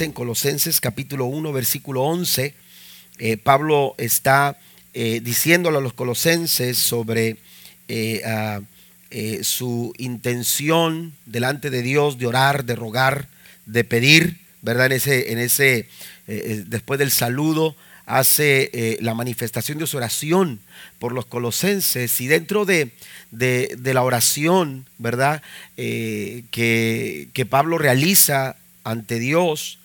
en Colosenses capítulo 1, versículo 11, eh, Pablo está eh, diciéndole a los colosenses sobre eh, su intención delante de Dios de orar, de rogar, de pedir, ¿verdad? En ese, en ese después del saludo, hace la manifestación de su oración por los colosenses y dentro de, la oración, ¿verdad? que, que Pablo realiza ante Dios,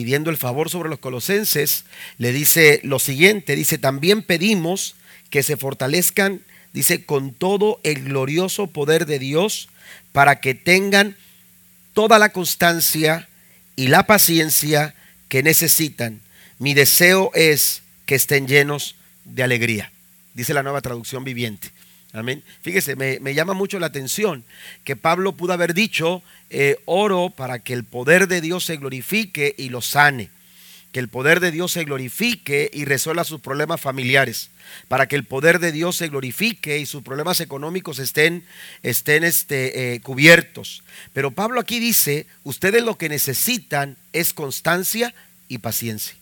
pidiendo el favor sobre los colosenses, le dice lo siguiente, dice, también pedimos que se fortalezcan, dice, con todo el glorioso poder de Dios, para que tengan toda la constancia y la paciencia que necesitan. Mi deseo es que estén llenos de alegría, dice la nueva traducción viviente. Amén. Fíjese, me, llama mucho la atención que Pablo pudo haber dicho, eh, oro para que el poder de Dios se glorifique y lo sane. Que el poder de Dios se glorifique y resuelva sus problemas familiares. Para que el poder de Dios se glorifique y sus problemas económicos estén, estén este, eh, cubiertos. Pero Pablo aquí dice, ustedes lo que necesitan es constancia y paciencia.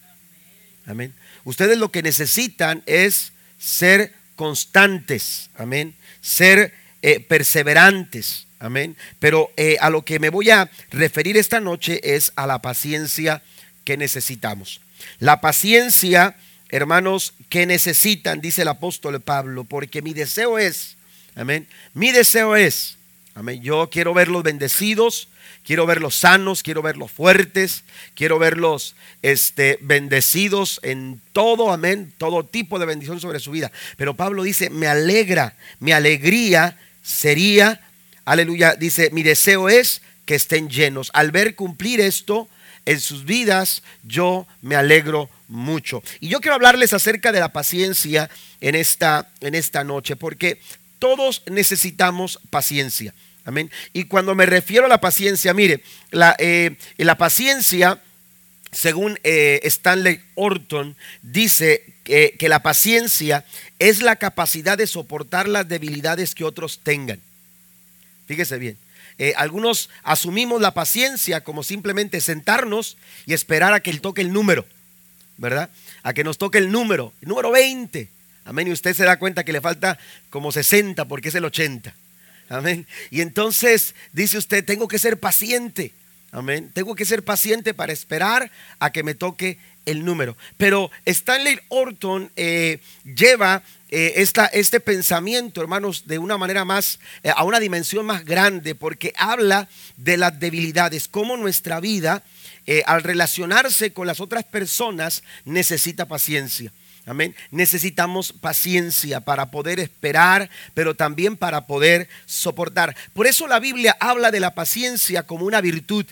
Amén. Ustedes lo que necesitan es ser constantes, amén, ser eh, perseverantes, amén. Pero eh, a lo que me voy a referir esta noche es a la paciencia que necesitamos. La paciencia, hermanos, que necesitan, dice el apóstol Pablo, porque mi deseo es, amén, mi deseo es, amén, yo quiero verlos bendecidos, Quiero verlos sanos, quiero verlos fuertes, quiero verlos este, bendecidos en todo, amén, todo tipo de bendición sobre su vida. Pero Pablo dice, me alegra, mi alegría sería, aleluya, dice, mi deseo es que estén llenos. Al ver cumplir esto en sus vidas, yo me alegro mucho. Y yo quiero hablarles acerca de la paciencia en esta, en esta noche, porque todos necesitamos paciencia. Amén. Y cuando me refiero a la paciencia, mire, la, eh, paciencia, según eh, Stanley Orton, dice que, la paciencia es la capacidad de soportar las debilidades que otros tengan. Fíjese bien. Eh, algunos asumimos la paciencia como simplemente sentarnos y esperar a que él toque el número, ¿verdad? A que nos toque el número, el número 20. Amén. Y usted se da cuenta que le falta como 60 porque es el 80. Amén. Y entonces dice usted, tengo que ser paciente. Amén. Tengo que ser paciente para esperar a que me toque el número. Pero Stanley Orton eh, lleva eh, este pensamiento, hermanos, de una manera más, eh, a una dimensión más grande, porque habla de las debilidades, cómo nuestra vida, al relacionarse con las otras personas, necesita paciencia. Amén. Necesitamos paciencia para poder esperar, pero también para poder soportar. Por eso la Biblia habla de la paciencia como una virtud.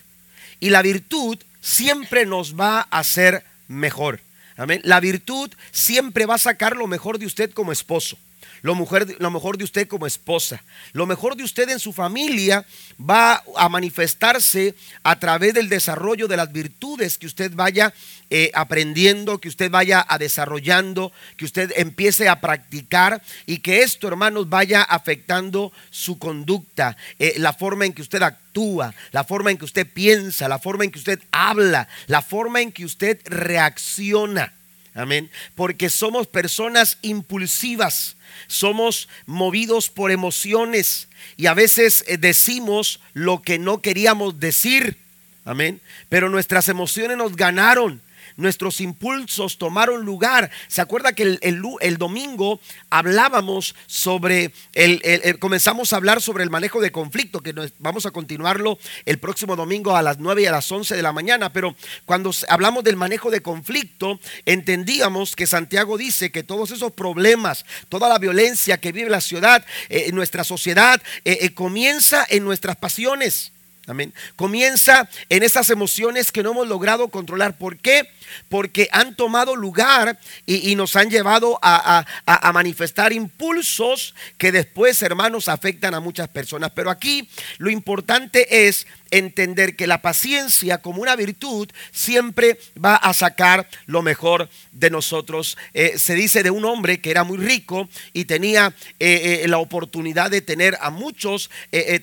Y la virtud siempre nos va a hacer mejor. Amén. La virtud siempre va a sacar lo mejor de usted como esposo lo, lo mejor de usted como esposa, lo mejor de usted en su familia va a manifestarse a través del desarrollo de las virtudes que usted vaya eh, aprendiendo, que usted vaya a desarrollando, que usted empiece a practicar y que esto, hermanos, vaya afectando su conducta, eh, la forma en que usted actúa, la forma en que usted piensa, la forma en que usted habla, la forma en que usted reacciona. Amén. Porque somos personas impulsivas somos movidos por emociones y a veces eh, decimos lo que no queríamos decir. Amén. Pero nuestras emociones nos ganaron nuestros impulsos tomaron lugar. ¿Se acuerda que el, domingo hablábamos sobre, el, comenzamos a hablar sobre el manejo de conflicto, que vamos a continuarlo el próximo domingo a las 9 y a las 11 de la mañana, pero cuando hablamos del manejo de conflicto, entendíamos que Santiago dice que todos esos problemas, toda la violencia que vive la ciudad, eh, nuestra sociedad, eh, eh, comienza en nuestras pasiones. Amén. Comienza en esas emociones que no hemos logrado controlar. ¿Por qué? Porque han tomado lugar y, nos han llevado a, a, manifestar impulsos que después, hermanos, afectan a muchas personas. Pero aquí lo importante es entender que la paciencia como una virtud siempre va a sacar lo mejor de nosotros. Eh, se dice de un hombre que era muy rico y tenía eh, eh, la oportunidad de tener a muchos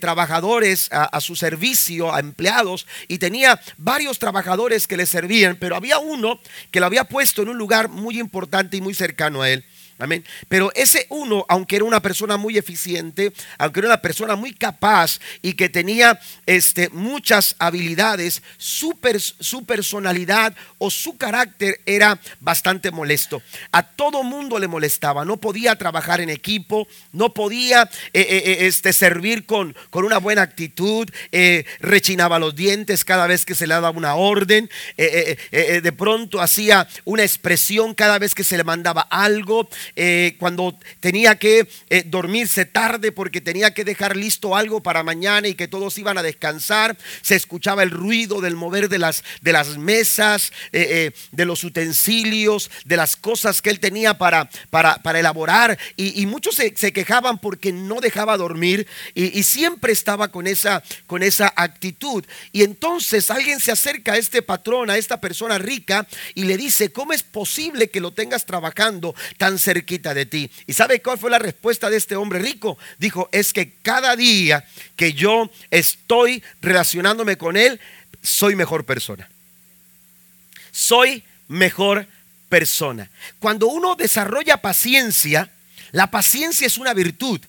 trabajadores a, su servicio, a empleados, y tenía varios trabajadores que le servían, pero había uno que lo había puesto en un lugar muy importante y muy cercano a él. Amén. Pero ese uno, aunque era una persona muy eficiente, aunque era una persona muy capaz y que tenía este, muchas habilidades, su, su personalidad o su carácter era bastante molesto. A todo mundo le molestaba. No podía trabajar en equipo, no podía eh, eh, eh, este, servir con, con, una buena actitud, rechinaba los dientes cada vez que se le daba una orden, de pronto hacía una expresión cada vez que se le mandaba algo. Eh, cuando tenía que eh, dormirse tarde porque tenía que dejar listo algo para mañana y que todos iban a descansar, se escuchaba el ruido del mover de las, de las mesas, eh, de los utensilios, de las cosas que él tenía para, para, para elaborar. Y, muchos se, quejaban porque no dejaba dormir y, siempre estaba con esa, con esa actitud. Y entonces alguien se acerca a este patrón, a esta persona rica, y le dice, ¿cómo es posible que lo tengas trabajando tan cerca? Quita de ti. ¿Y sabe cuál fue la respuesta de este hombre rico? Dijo, es que cada día que yo estoy relacionándome con él, soy mejor persona. Soy mejor persona. Cuando uno desarrolla paciencia, la paciencia es una virtud.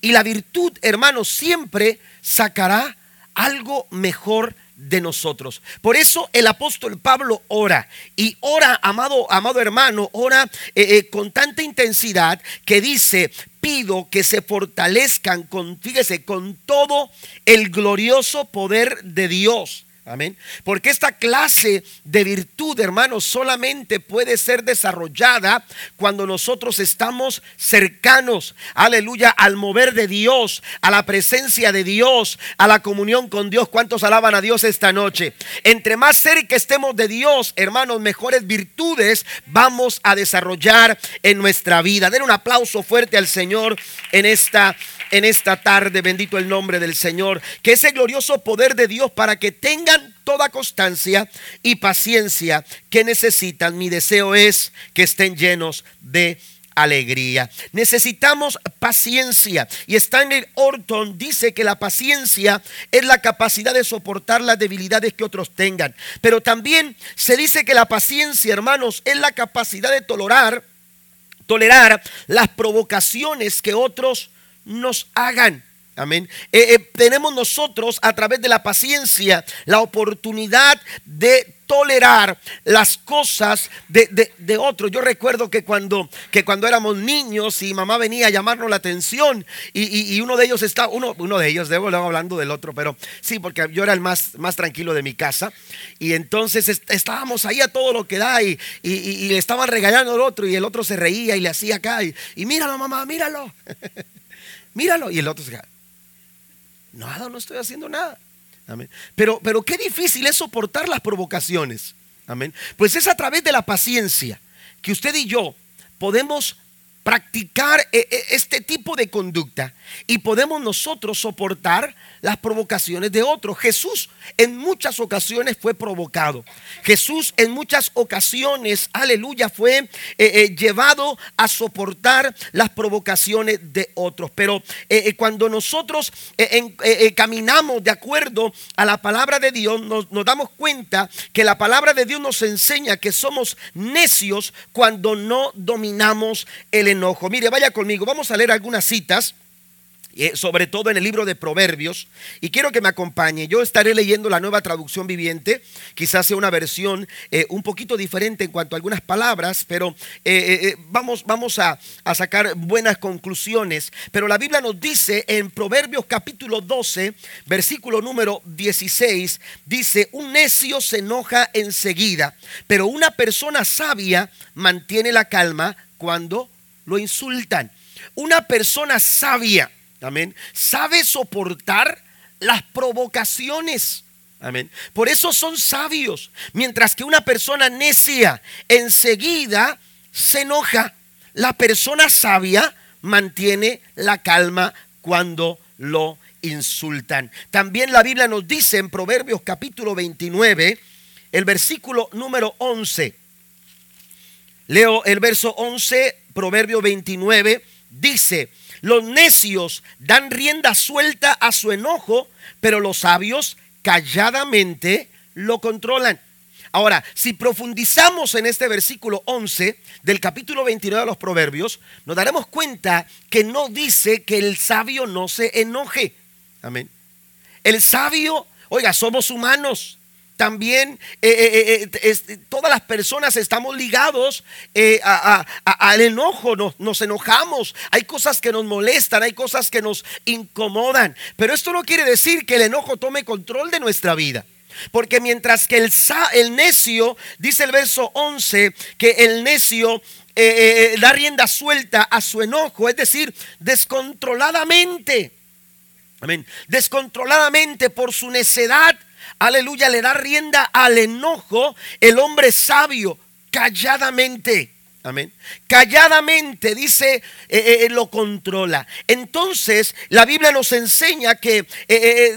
Y la virtud, hermano, siempre sacará algo mejor de nosotros. Por eso el apóstol Pablo ora y ora, amado, amado hermano, ora eh, eh, con tanta intensidad que dice, pido que se fortalezcan con, fíjese, con todo el glorioso poder de Dios Amén. Porque esta clase de virtud, hermanos, solamente puede ser desarrollada cuando nosotros estamos cercanos, aleluya, al mover de Dios, a la presencia de Dios, a la comunión con Dios. ¿Cuántos alaban a Dios esta noche? Entre más cerca estemos de Dios, hermanos, mejores virtudes vamos a desarrollar en nuestra vida. Den un aplauso fuerte al Señor en esta en esta tarde, bendito el nombre del Señor, que ese glorioso poder de Dios para que tengan toda constancia y paciencia que necesitan. Mi deseo es que estén llenos de alegría. Necesitamos paciencia. Y Stanley Orton dice que la paciencia es la capacidad de soportar las debilidades que otros tengan. Pero también se dice que la paciencia, hermanos, es la capacidad de tolerar, tolerar las provocaciones que otros nos hagan. Amén. Eh, eh, tenemos nosotros a través de la paciencia la oportunidad de tolerar las cosas de, de, otros. Yo recuerdo que cuando, que cuando éramos niños y mamá venía a llamarnos la atención y, uno de ellos estaba, uno, uno de ellos, debo hablando del otro, pero sí, porque yo era el más, más tranquilo de mi casa y entonces estábamos ahí a todo lo que da y, y, le estaban regañando al otro y el otro se reía y le hacía acá y, y míralo mamá, míralo. míralo. Y el otro se nada, no estoy haciendo nada. Amén. Pero, pero qué difícil es soportar las provocaciones. Amén. Pues es a través de la paciencia que usted y yo podemos practicar eh, eh, este tipo de conducta y podemos nosotros soportar las provocaciones de otros. Jesús en muchas ocasiones fue provocado. Jesús en muchas ocasiones, aleluya, fue eh, llevado a soportar las provocaciones de otros. Pero cuando nosotros caminamos de acuerdo a la palabra de Dios, nos, nos damos cuenta que la palabra de Dios nos enseña que somos necios cuando no dominamos el enojo. Mire, vaya conmigo, vamos a leer algunas citas. Eh, sobre todo en el libro de Proverbios, y quiero que me acompañe. Yo estaré leyendo la nueva traducción viviente, quizás sea una versión eh, un poquito diferente en cuanto a algunas palabras, pero eh, vamos, vamos a, a, sacar buenas conclusiones. Pero la Biblia nos dice en Proverbios capítulo 12, versículo número 16, dice, un necio se enoja enseguida, pero una persona sabia mantiene la calma cuando lo insultan. Una persona sabia, amén, sabe soportar las provocaciones. Amén. Por eso son sabios. Mientras que una persona necia enseguida se enoja. La persona sabia mantiene la calma cuando lo insultan. También la Biblia nos dice en Proverbios capítulo 29, el versículo número 11. Leo el verso 11, Proverbio 29, dice, los necios dan rienda suelta a su enojo, pero los sabios calladamente lo controlan. Ahora, si profundizamos en este versículo 11 del capítulo 29 de los Proverbios, nos daremos cuenta que no dice que el sabio no se enoje. Amén. El sabio, oiga, somos humanos. También eh, eh, eh, todas las personas estamos ligados al enojo, nos, nos enojamos, hay cosas que nos molestan, hay cosas que nos incomodan, pero esto no quiere decir que el enojo tome control de nuestra vida. Porque mientras que el, necio, dice el verso 11, que el necio da rienda suelta a su enojo, es decir, descontroladamente, amén, descontroladamente por su necedad, aleluya, le da rienda al enojo, el hombre sabio, calladamente. Amén. Calladamente, dice, eh, eh, eh, lo controla. Entonces, la Biblia nos enseña que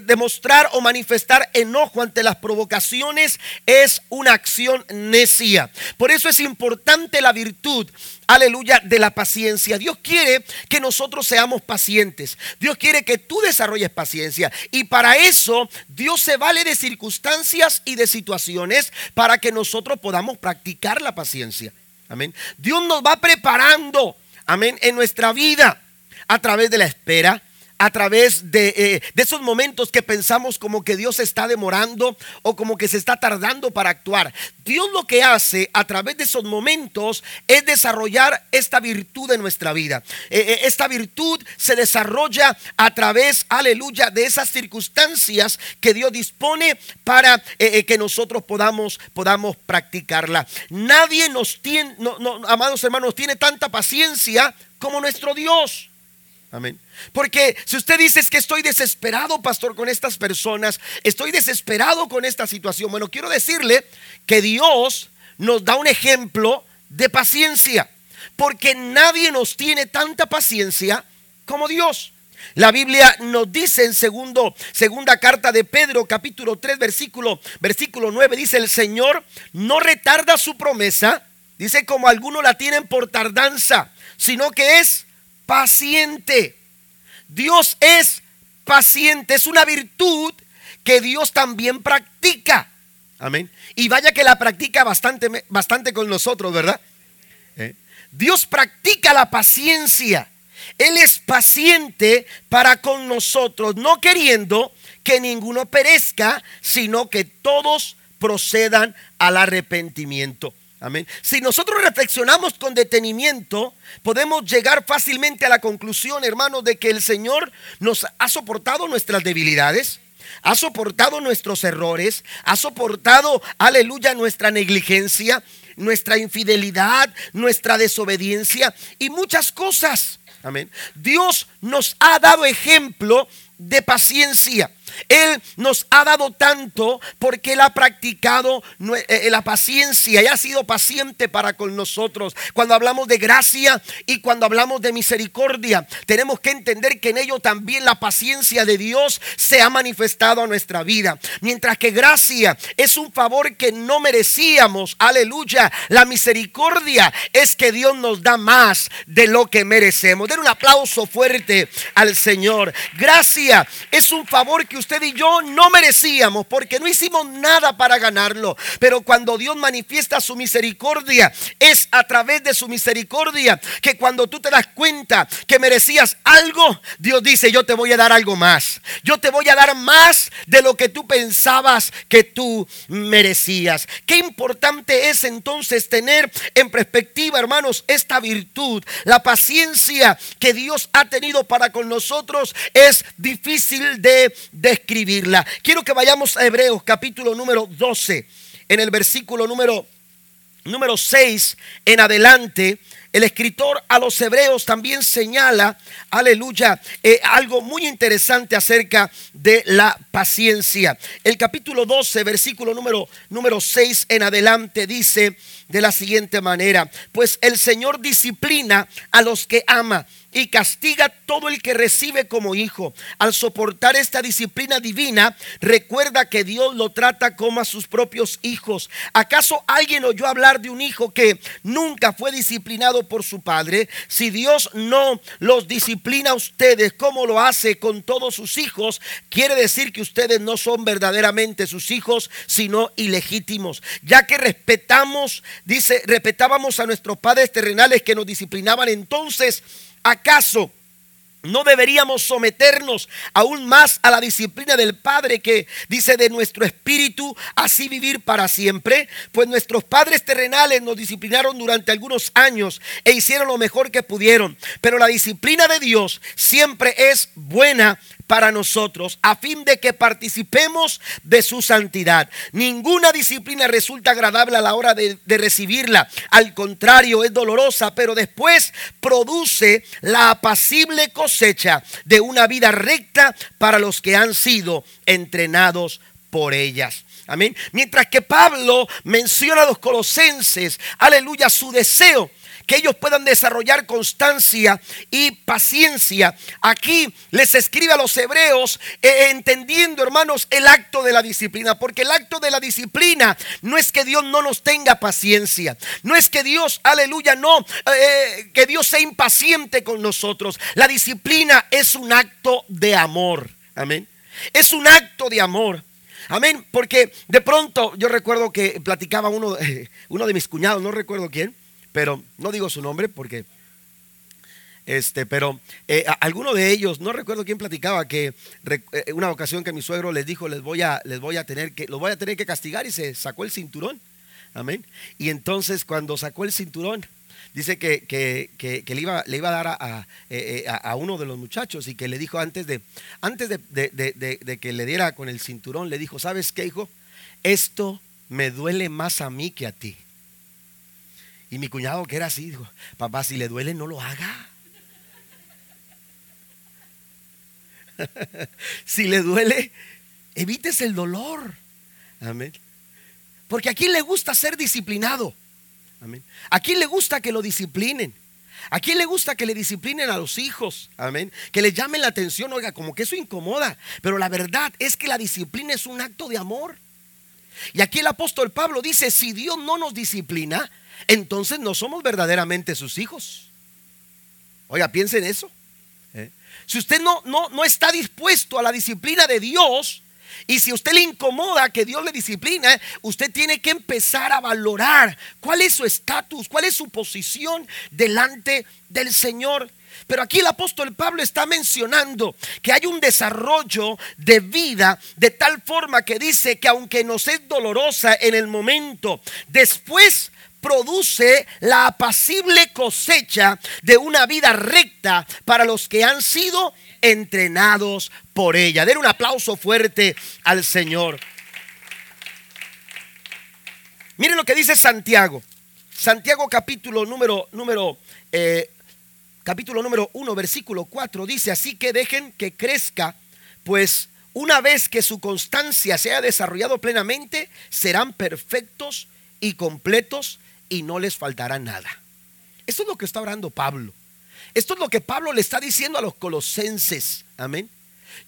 demostrar o manifestar enojo ante las provocaciones es una acción necia. Por eso es importante la virtud aleluya, de la paciencia. Dios quiere que nosotros seamos pacientes. Dios quiere que tú desarrolles paciencia. Y para eso Dios se vale de circunstancias y de situaciones para que nosotros podamos practicar la paciencia. Amén. Dios nos va preparando, amén, en nuestra vida a través de la espera, a través de, eh, de, esos momentos que pensamos como que Dios está demorando o como que se está tardando para actuar. Dios lo que hace a través de esos momentos es desarrollar esta virtud en nuestra vida. Eh, eh, esta virtud se desarrolla a través, aleluya, de esas circunstancias que Dios dispone para que nosotros podamos, podamos practicarla. Nadie nos tiene, no, amados hermanos, tiene tanta paciencia como nuestro Dios. Porque si usted dice que estoy desesperado, pastor, con estas personas, estoy desesperado con esta situación, bueno, quiero decirle que Dios nos da un ejemplo de paciencia, porque nadie nos tiene tanta paciencia como Dios. La Biblia nos dice en segunda carta de Pedro, capítulo 3, versículo, versículo 9, dice, el Señor no retarda su promesa, dice como algunos la tienen por tardanza, sino que es paciente. Dios es paciente, es una virtud que Dios también practica. Amén. Y vaya que la practica bastante, bastante con nosotros, ¿verdad? ¿Eh? Dios practica la paciencia. Él es paciente para con nosotros, no queriendo que ninguno perezca, sino que todos procedan al arrepentimiento. Amén. Si nosotros reflexionamos con detenimiento, podemos llegar fácilmente a la conclusión, hermanos, de que el Señor nos ha soportado nuestras debilidades, ha soportado nuestros errores, ha soportado, aleluya, nuestra negligencia, nuestra infidelidad, nuestra desobediencia y muchas cosas. Amén. Dios nos ha dado ejemplo de paciencia. Él nos ha dado tanto porque Él ha practicado eh, eh, la paciencia y ha sido paciente para con nosotros. Cuando hablamos de gracia y cuando hablamos de misericordia, tenemos que entender que en ello también la paciencia de Dios se ha manifestado a nuestra vida. Mientras que gracia es un favor que no merecíamos, aleluya, la misericordia es que Dios nos da más de lo que merecemos. Den un aplauso fuerte al Señor. Es un favor que usted y yo no merecíamos porque no hicimos nada para ganarlo. Pero cuando Dios manifiesta su misericordia, es a través de su misericordia que cuando tú te das cuenta que merecías algo, Dios dice, yo te voy a dar algo más. Yo te voy a dar más de lo que tú pensabas que tú merecías. Qué importante es entonces tener en perspectiva, hermanos, esta virtud, la paciencia que Dios ha tenido para con nosotros es difícil de, de escribirla. Quiero que vayamos a Hebreos capítulo número 12, en el versículo número, número 6 en adelante. El escritor a los hebreos también señala, aleluya, eh, algo muy interesante acerca de la paciencia. El capítulo 12, versículo número, número 6 en adelante dice de la siguiente manera, pues el Señor disciplina a los que ama y castiga todo el que recibe como hijo. Al soportar esta disciplina divina, recuerda que Dios lo trata como a sus propios hijos. ¿Acaso alguien oyó hablar de un hijo que nunca fue disciplinado por su padre? Si Dios no los disciplina a ustedes como lo hace con todos sus hijos, quiere decir que ustedes no son verdaderamente sus hijos, sino ilegítimos. Ya que respetamos, dice, respetábamos a nuestros padres terrenales que nos disciplinaban entonces, ¿Acaso no deberíamos someternos aún más a la disciplina del Padre que dice de nuestro espíritu, así vivir para siempre? Pues nuestros padres terrenales nos disciplinaron durante algunos años e hicieron lo mejor que pudieron. Pero la disciplina de Dios siempre es buena para nosotros a fin de que participemos de su santidad. Ninguna disciplina resulta agradable a la hora de, recibirla. Al contrario, es dolorosa, pero después produce la apacible cosecha de una vida recta para los que han sido entrenados por ellas. Amén. Mientras que Pablo menciona a los colosenses, aleluya, su deseo que ellos puedan desarrollar constancia y paciencia. Aquí les escribe a los hebreos eh, entendiendo, hermanos, el acto de la disciplina, porque el acto de la disciplina no es que Dios no nos tenga paciencia, no es que Dios, aleluya, no, eh, que Dios sea impaciente con nosotros. La disciplina es un acto de amor, amén. Es un acto de amor. Amén, porque de pronto yo recuerdo que platicaba uno, uno de mis cuñados, no recuerdo quién, pero no digo su nombre porque este, pero eh, alguno de ellos, no recuerdo quién platicaba que eh, una ocasión que mi suegro les dijo, les voy a, les voy a tener que, los voy a tener que castigar y se sacó el cinturón. Amén. Y entonces cuando sacó el cinturón, dice que, que, le, iba, le iba a dar eh, a, a, uno de los muchachos y que le dijo antes de, antes de, de que le diera con el cinturón, le dijo, ¿sabes qué, hijo? Esto me duele más a mí que a ti. Y mi cuñado, que era así, dijo, papá, si le duele, no lo haga. si le duele, evites el dolor. Amén. Porque a quién le gusta ser disciplinado. Amén. A quién le gusta que lo disciplinen. ¿A quién le gusta que le disciplinen a los hijos? Amén. Que le llamen la atención, oiga, como que eso incomoda. Pero la verdad es que la disciplina es un acto de amor. Y aquí el apóstol Pablo dice, si Dios no nos disciplina, entonces no somos verdaderamente sus hijos. Oiga, piensen eso. ¿eh? Si usted no, no, no está dispuesto a la disciplina de Dios, y si usted le incomoda que Dios le discipline, usted tiene que empezar a valorar cuál es su estatus, cuál es su posición delante del Señor. Pero aquí el apóstol Pablo está mencionando que hay un desarrollo de vida de tal forma que dice que aunque nos es dolorosa en el momento, después produce la apacible cosecha de una vida recta para los que han sido entrenados por ella. Den un aplauso fuerte al Señor. Miren lo que dice Santiago. Santiago capítulo número, número, eh, capítulo número 1, versículo 4 dice, así que dejen que crezca, pues una vez que su constancia se haya desarrollado plenamente, serán perfectos y completos y no les faltará nada. Esto es lo que está orando Pablo. Esto es lo que Pablo le está diciendo a los colosenses. Amén.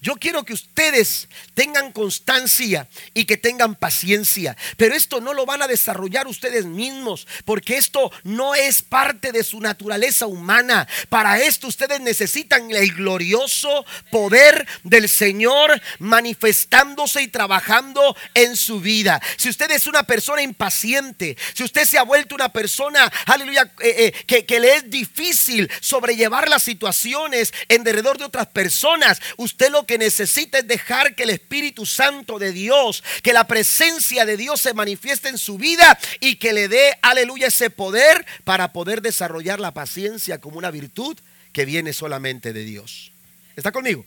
Yo quiero que ustedes tengan constancia y que tengan paciencia, pero esto no lo van a desarrollar ustedes mismos, porque esto no es parte de su naturaleza humana. Para esto ustedes necesitan el glorioso poder del Señor manifestándose y trabajando en su vida. Si usted es una persona impaciente, si usted se ha vuelto una persona, aleluya, eh, eh, que, que le es difícil sobrellevar las situaciones en derredor de otras personas, usted lo que necesita es dejar que el Espíritu Santo de Dios, que la presencia de Dios se manifieste en su vida y que le dé, aleluya, ese poder para poder desarrollar la paciencia como una virtud que viene solamente de Dios. ¿Está conmigo?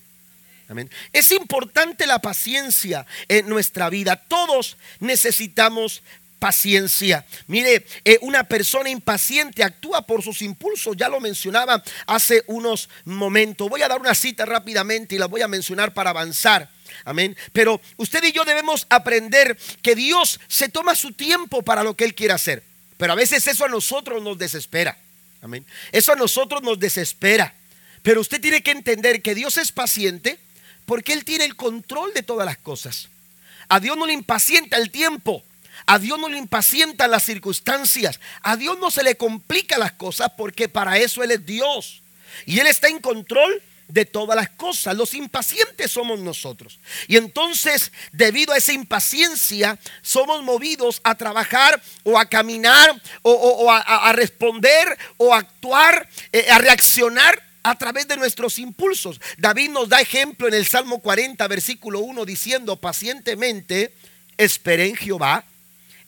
Amén. Es importante la paciencia en nuestra vida. Todos necesitamos paciencia. Mire, eh, una persona impaciente actúa por sus impulsos, ya lo mencionaba hace unos momentos. Voy a dar una cita rápidamente y la voy a mencionar para avanzar. Amén. Pero usted y yo debemos aprender que Dios se toma su tiempo para lo que Él quiere hacer. Pero a veces eso a nosotros nos desespera. Amén. Eso a nosotros nos desespera. Pero usted tiene que entender que Dios es paciente porque Él tiene el control de todas las cosas. A Dios no le impacienta el tiempo. A Dios no le impacienta las circunstancias. A Dios no se le complica las cosas porque para eso Él es Dios. Y Él está en control de todas las cosas. Los impacientes somos nosotros. Y entonces, debido a esa impaciencia, somos movidos a trabajar o a caminar o, a, responder o a actuar, eh, a reaccionar a través de nuestros impulsos. David nos da ejemplo en el Salmo 40, versículo 1, diciendo pacientemente, esperé en Jehová.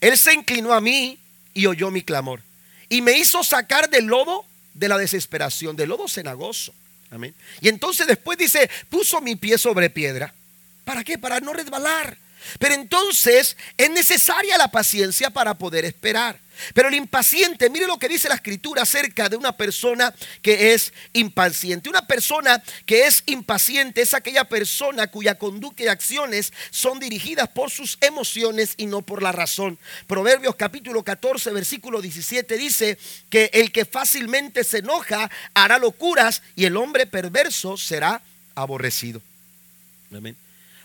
Él se inclinó a mí y oyó mi clamor. Y me hizo sacar del lodo de la desesperación, del lodo cenagoso. Amén. Y entonces después dice, puso mi pie sobre piedra. ¿Para qué? Para no resbalar. Pero entonces es necesaria la paciencia para poder esperar. Pero el impaciente, mire lo que dice la escritura acerca de una persona que es impaciente. Una persona que es impaciente es aquella persona cuya conducta y acciones son dirigidas por sus emociones y no por la razón. Proverbios capítulo 14, versículo 17 dice que el que fácilmente se enoja hará locuras y el hombre perverso será aborrecido. Amén.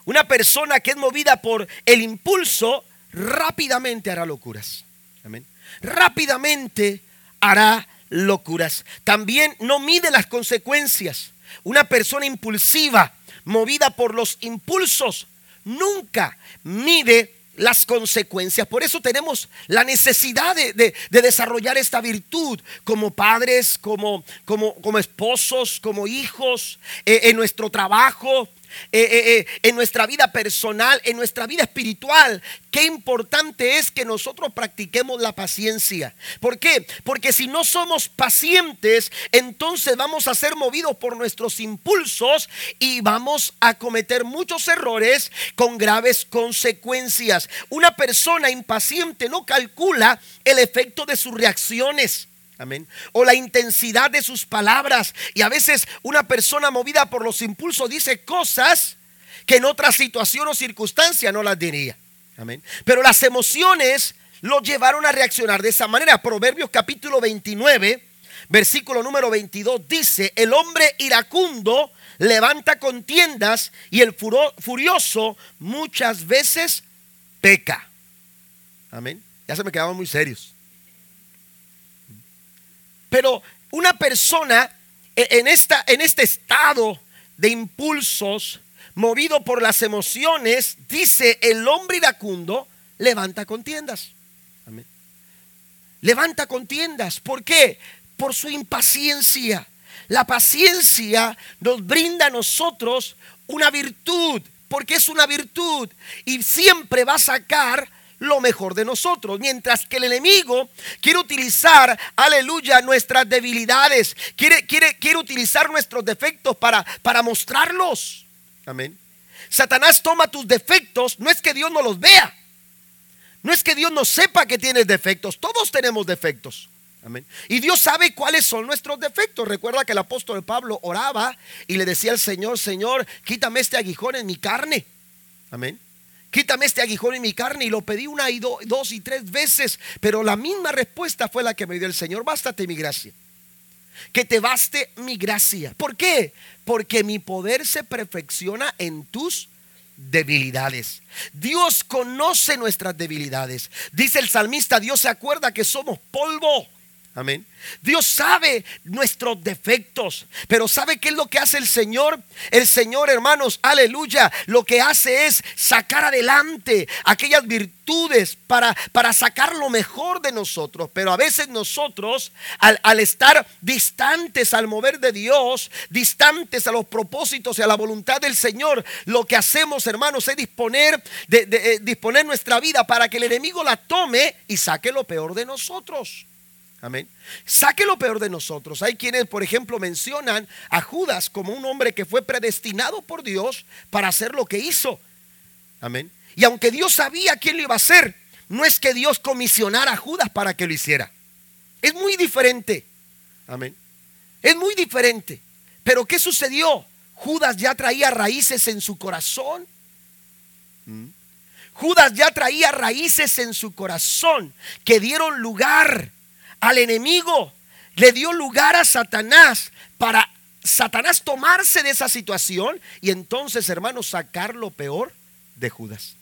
Una persona que es movida por el impulso rápidamente hará locuras. Amén. Rápidamente hará locuras. También no mide las consecuencias. Una persona impulsiva, movida por los impulsos, nunca mide las consecuencias. Por eso tenemos la necesidad de, desarrollar esta virtud como padres, como, como, como esposos, como hijos, eh, en nuestro trabajo, eh, eh, eh, en nuestra vida personal, en nuestra vida espiritual. Qué importante es que nosotros practiquemos la paciencia. ¿Por qué? Porque si no somos pacientes, entonces vamos a ser movidos por nuestros impulsos y vamos a cometer muchos errores con graves consecuencias. Una persona impaciente no calcula el efecto de sus reacciones. Amén. O la intensidad de sus palabras. Y a veces una persona movida por los impulsos dice cosas que en otra situación o circunstancia no las diría. Amén. Pero las emociones lo llevaron a reaccionar de esa manera. Proverbios capítulo 29, versículo número 22 dice, el hombre iracundo levanta contiendas y el furioso muchas veces peca. Amén. Ya se me quedaban muy serios. Pero una persona e, en, esta, en este estado de impulsos, movido por las emociones, dice el hombre iracundo, levanta contiendas. Amén. Levanta contiendas. ¿Por qué? Por su impaciencia. La paciencia nos brinda a nosotros una virtud, porque es una virtud y siempre va a sacar lo mejor de nosotros. Mientras que el enemigo quiere utilizar, aleluya, nuestras debilidades, quiere, quiere, quiere utilizar nuestros defectos para, para mostrarlos. Amén. Satanás toma tus defectos, no es que Dios no los vea, no es que Dios no sepa que tienes defectos, todos tenemos defectos. Amén. Y Dios sabe cuáles son nuestros defectos. Recuerda que el apóstol Pablo oraba y le decía al Señor, Señor, quítame este aguijón en mi carne. Amén. Quítame este aguijón en mi carne. Y lo pedí una y dos y tres veces. Pero la misma respuesta fue la que me dio el Señor. Bástate mi gracia. Que te baste mi gracia. ¿Por qué? Porque mi poder se perfecciona en tus debilidades. Dios conoce nuestras debilidades. Dice el salmista, Dios se acuerda que somos polvo. Amén. Dios sabe nuestros defectos, pero ¿sabe qué es lo que hace el Señor? El Señor, hermanos, aleluya, lo que hace es sacar adelante aquellas virtudes para, para sacar lo mejor de nosotros. Pero a veces nosotros, al, estar distantes al mover de Dios, distantes a los propósitos y a la voluntad del Señor, lo que hacemos, hermanos, es disponer, de, eh, disponer nuestra vida para que el enemigo la tome y saque lo peor de nosotros. Amén. Saque lo peor de nosotros. Hay quienes, por ejemplo, mencionan a Judas como un hombre que fue predestinado por Dios para hacer lo que hizo. Amén. Y aunque Dios sabía quién lo iba a hacer, no es que Dios comisionara a Judas para que lo hiciera. Es muy diferente. Amén. Es muy diferente. Pero ¿qué sucedió? Judas ya traía raíces en su corazón. Judas ya traía raíces en su corazón que dieron lugar al enemigo. Le dio lugar a Satanás para Satanás tomarse de esa situación y entonces, hermanos, sacar lo peor de Judas.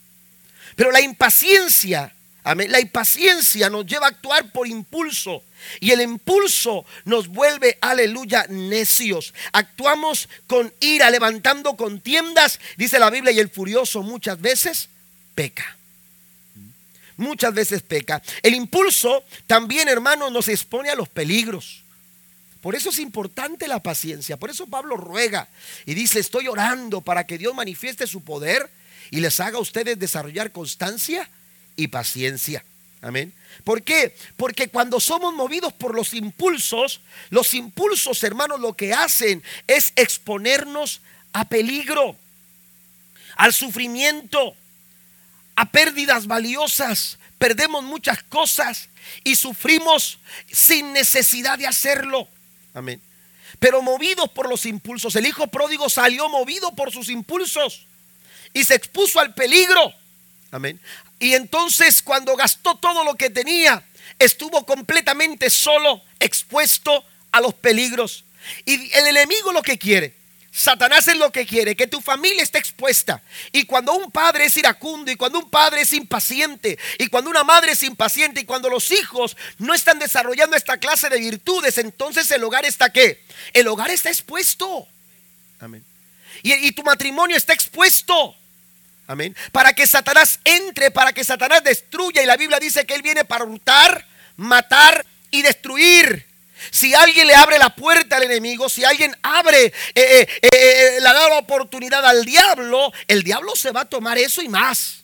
Pero la impaciencia, amén, la impaciencia nos lleva a actuar por impulso. Y el impulso nos vuelve, aleluya, necios. Actuamos con ira, levantando contiendas, dice la Biblia, y el furioso muchas veces peca. Muchas veces peca. El impulso también, hermano, nos expone a los peligros. Por eso es importante la paciencia. Por eso Pablo ruega y dice, estoy orando para que Dios manifieste su poder y les haga a ustedes desarrollar constancia y paciencia. Amén. ¿Por qué? Porque cuando somos movidos por los impulsos, los impulsos, hermanos, lo que hacen es exponernos a peligro, al sufrimiento, a pérdidas valiosas. Perdemos muchas cosas y sufrimos sin necesidad de hacerlo. Amén. Pero movidos por los impulsos, el hijo pródigo salió movido por sus impulsos y se expuso al peligro. Amén. Y entonces cuando gastó todo lo que tenía, estuvo completamente solo, expuesto a los peligros. Y el enemigo lo que quiere Satanás es lo que quiere, que tu familia esté expuesta. Y cuando un padre es iracundo, y cuando un padre es impaciente, y cuando una madre es impaciente, y cuando los hijos no están desarrollando esta clase de virtudes, entonces el hogar está qué? El hogar está expuesto. Amén. Y, y tu matrimonio está expuesto. Amén. Para que Satanás entre, para que Satanás destruya. Y la Biblia dice que Él viene para hurtar, matar y destruir. Si alguien le abre la puerta al enemigo, si alguien abre, eh, eh, eh, le da la oportunidad al diablo, el diablo se va a tomar eso y más.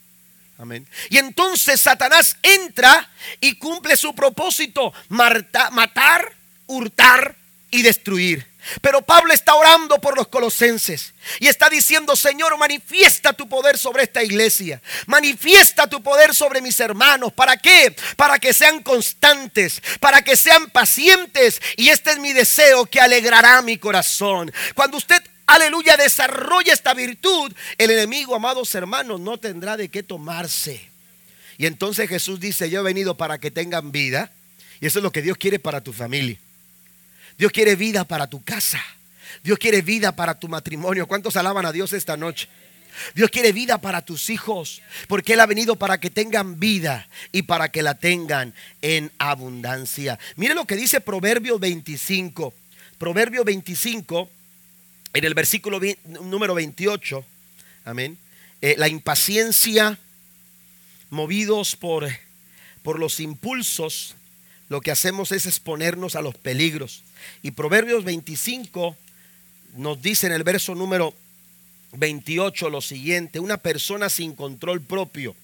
Amén. Y entonces Satanás entra y cumple su propósito, matar, hurtar y destruir. Pero Pablo está orando por los colosenses y está diciendo, Señor, manifiesta tu poder sobre esta iglesia. Manifiesta tu poder sobre mis hermanos. ¿Para qué? Para que sean constantes, para que sean pacientes. Y este es mi deseo que alegrará mi corazón. Cuando usted aleluya, desarrolla esta virtud, el enemigo, amados hermanos, no tendrá de qué tomarse. Y entonces Jesús dice, yo he venido para que tengan vida. Y eso es lo que Dios quiere para tu familia. Dios quiere vida para tu casa. Dios quiere vida para tu matrimonio. ¿Cuántos alaban a Dios esta noche? Dios quiere vida para tus hijos, porque Él ha venido para que tengan vida y para que la tengan en abundancia. Mire lo que dice Proverbio 25. Proverbio 25, en el versículo número 28. Amén. Eh, la impaciencia, movidos por, por los impulsos, lo que hacemos es exponernos a los peligros. Y Proverbios 25 nos dice en el verso número 28 lo siguiente, una persona sin control propio.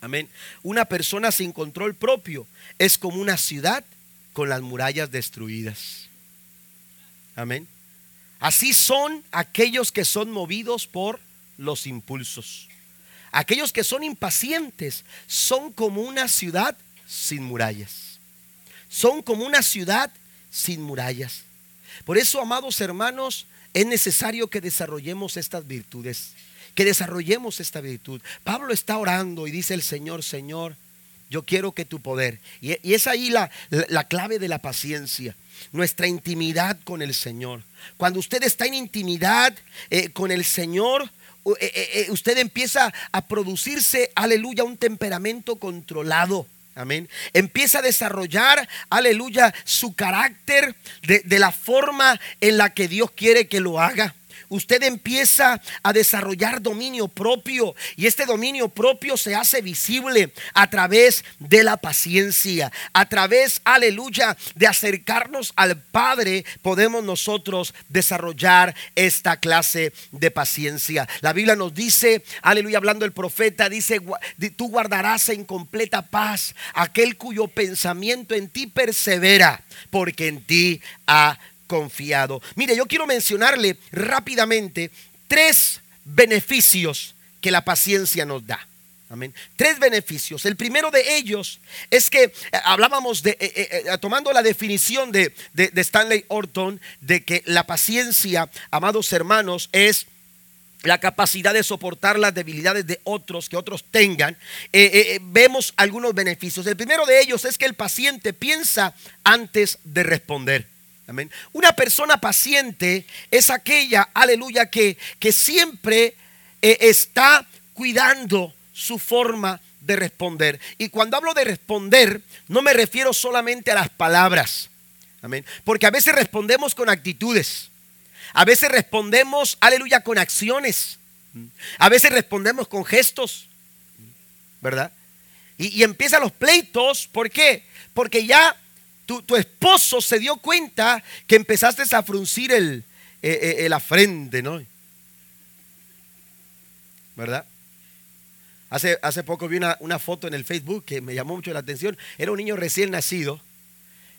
Amén. Una persona sin control propio es como una ciudad con las murallas destruidas. Amén. Así son aquellos que son movidos por los impulsos. Aquellos que son impacientes son como una ciudad sin murallas son como una ciudad sin murallas. Por eso, amados hermanos, es necesario que desarrollemos estas virtudes, que desarrollemos esta virtud. Pablo está orando y dice el Señor, Señor, yo quiero que tu poder, y, es ahí la, clave de la paciencia, nuestra intimidad con el Señor. Cuando usted está en intimidad eh, con el Señor, eh, eh, usted empieza a producirse, aleluya, un temperamento controlado. Amén. Empieza a desarrollar, aleluya, su carácter de, de, la forma en la que Dios quiere que lo haga usted empieza a desarrollar dominio propio y este dominio propio se hace visible a través de la paciencia, a través, aleluya, de acercarnos al Padre, podemos nosotros desarrollar esta clase de paciencia. La Biblia nos dice, aleluya, hablando el profeta, dice, tú guardarás en completa paz aquel cuyo pensamiento en ti persevera, porque en ti ha confiado. Mire, yo quiero mencionarle rápidamente tres beneficios que la paciencia nos da. Amén. Tres beneficios. El primero de ellos es que eh, hablábamos de, eh, eh, tomando la definición de, Stanley Orton, de que la paciencia, amados hermanos, es la capacidad de soportar las debilidades de otros que otros tengan, vemos algunos beneficios. El primero de ellos es que el paciente piensa antes de responder. Amén. Una persona paciente es aquella, aleluya, que, que siempre está cuidando su forma de responder. Y cuando hablo de responder, no me refiero solamente a las palabras. Amén. Porque a veces respondemos con actitudes. A veces respondemos, aleluya, con acciones. A veces respondemos con gestos. ¿Verdad? Y, empiezan los pleitos. ¿Por qué? Porque ya tu, esposo se dio cuenta que empezaste a fruncir el, eh, eh, la frente, ¿no? ¿Verdad? Hace, hace poco vi una, una, foto en el Facebook que me llamó mucho la atención. Era un niño recién nacido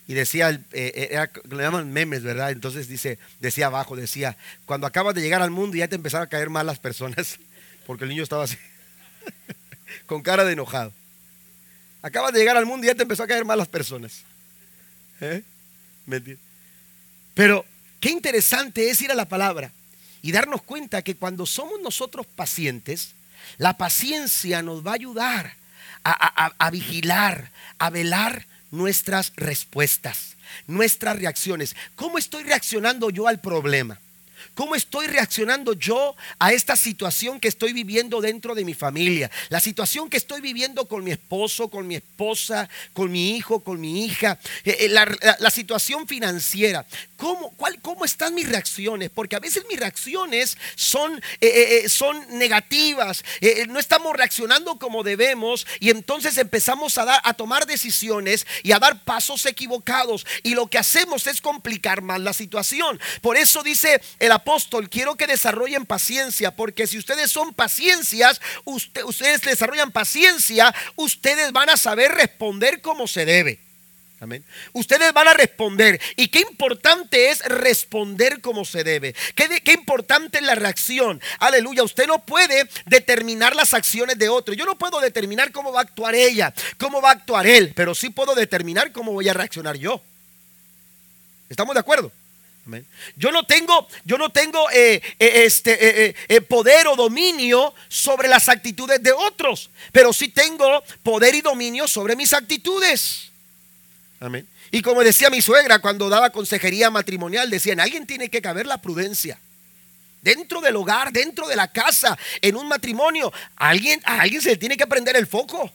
y decía, eh, eh, lo llaman memes, ¿verdad? Entonces dice, decía abajo, decía, cuando acabas de llegar al mundo ya te empezaron a caer mal las personas, porque el niño estaba así, con cara de enojado. Acabas de llegar al mundo y ya te empezó a caer mal las personas. ¿Eh? Pero qué interesante es ir a la palabra y darnos cuenta que cuando somos nosotros pacientes, la paciencia nos va a ayudar a vigilar, a velar nuestras respuestas, nuestras reacciones. ¿Cómo estoy reaccionando yo al problema? ¿Cómo estoy reaccionando yo a esta situación que estoy viviendo dentro de mi familia? La situación que estoy viviendo con mi esposo, con mi esposa, con mi hijo, con mi hija. Eh, eh, la, situación financiera. ¿Cómo, cuál, ¿Cómo están mis reacciones? Porque a veces mis reacciones son, eh, son negativas. no estamos reaccionando como debemos y entonces empezamos a, dar, a tomar decisiones y a dar pasos equivocados. Y lo que hacemos es complicar más la situación. Por eso dice el apóstol apóstol, quiero que desarrollen paciencia, porque si ustedes son paciencias, ustedes desarrollan paciencia, ustedes van a saber responder como se debe. Amén. Ustedes van a responder. Y qué importante es responder como se debe. Qué, qué, importante es la reacción. Aleluya. Usted no puede determinar las acciones de otro. Yo no puedo determinar cómo va a actuar ella, cómo va a actuar él, pero sí puedo determinar cómo voy a reaccionar yo. ¿Estamos de acuerdo? Yo no tengo, yo no tengo eh, eh, este, eh, poder o dominio sobre las actitudes de otros, pero sí tengo poder y dominio sobre mis actitudes. Amén. Y como decía mi suegra cuando daba consejería matrimonial, decían, alguien tiene que caber la prudencia. Dentro del hogar, dentro de la casa, en un matrimonio, alguien, a alguien se le tiene que prender el foco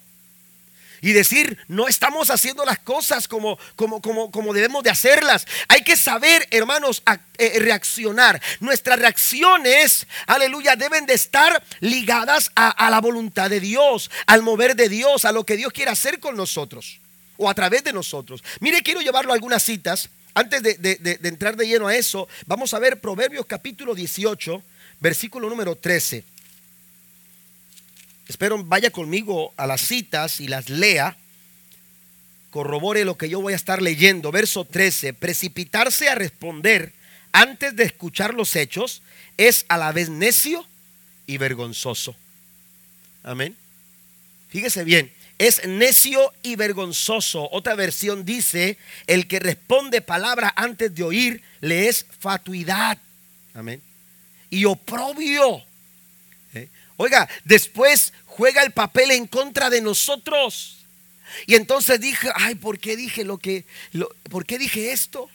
y decir, no estamos haciendo las cosas como, como, como, como debemos de hacerlas. Hay que saber, hermanos, eh, reaccionar. Nuestras reacciones, aleluya, deben de estar ligadas a, la voluntad de Dios, al mover de Dios, a lo que Dios quiere hacer con nosotros o a través de nosotros. Mire, quiero llevarlo a algunas citas. Antes de, de entrar de lleno a eso, vamos a ver Proverbios capítulo 18, versículo número 13. Espero vaya conmigo a las citas y las lea. Corrobore lo que yo voy a estar leyendo. Verso 13. Precipitarse a responder antes de escuchar los hechos es a la vez necio y vergonzoso. Amén. Fíjese bien. Es necio y vergonzoso. Otra versión dice, el que responde palabra antes de oír le es fatuidad. Amén. Y oprobio Oiga, después juega el papel en contra de nosotros. Y entonces dije, ay, ¿por qué dije lo que, por qué dije esto?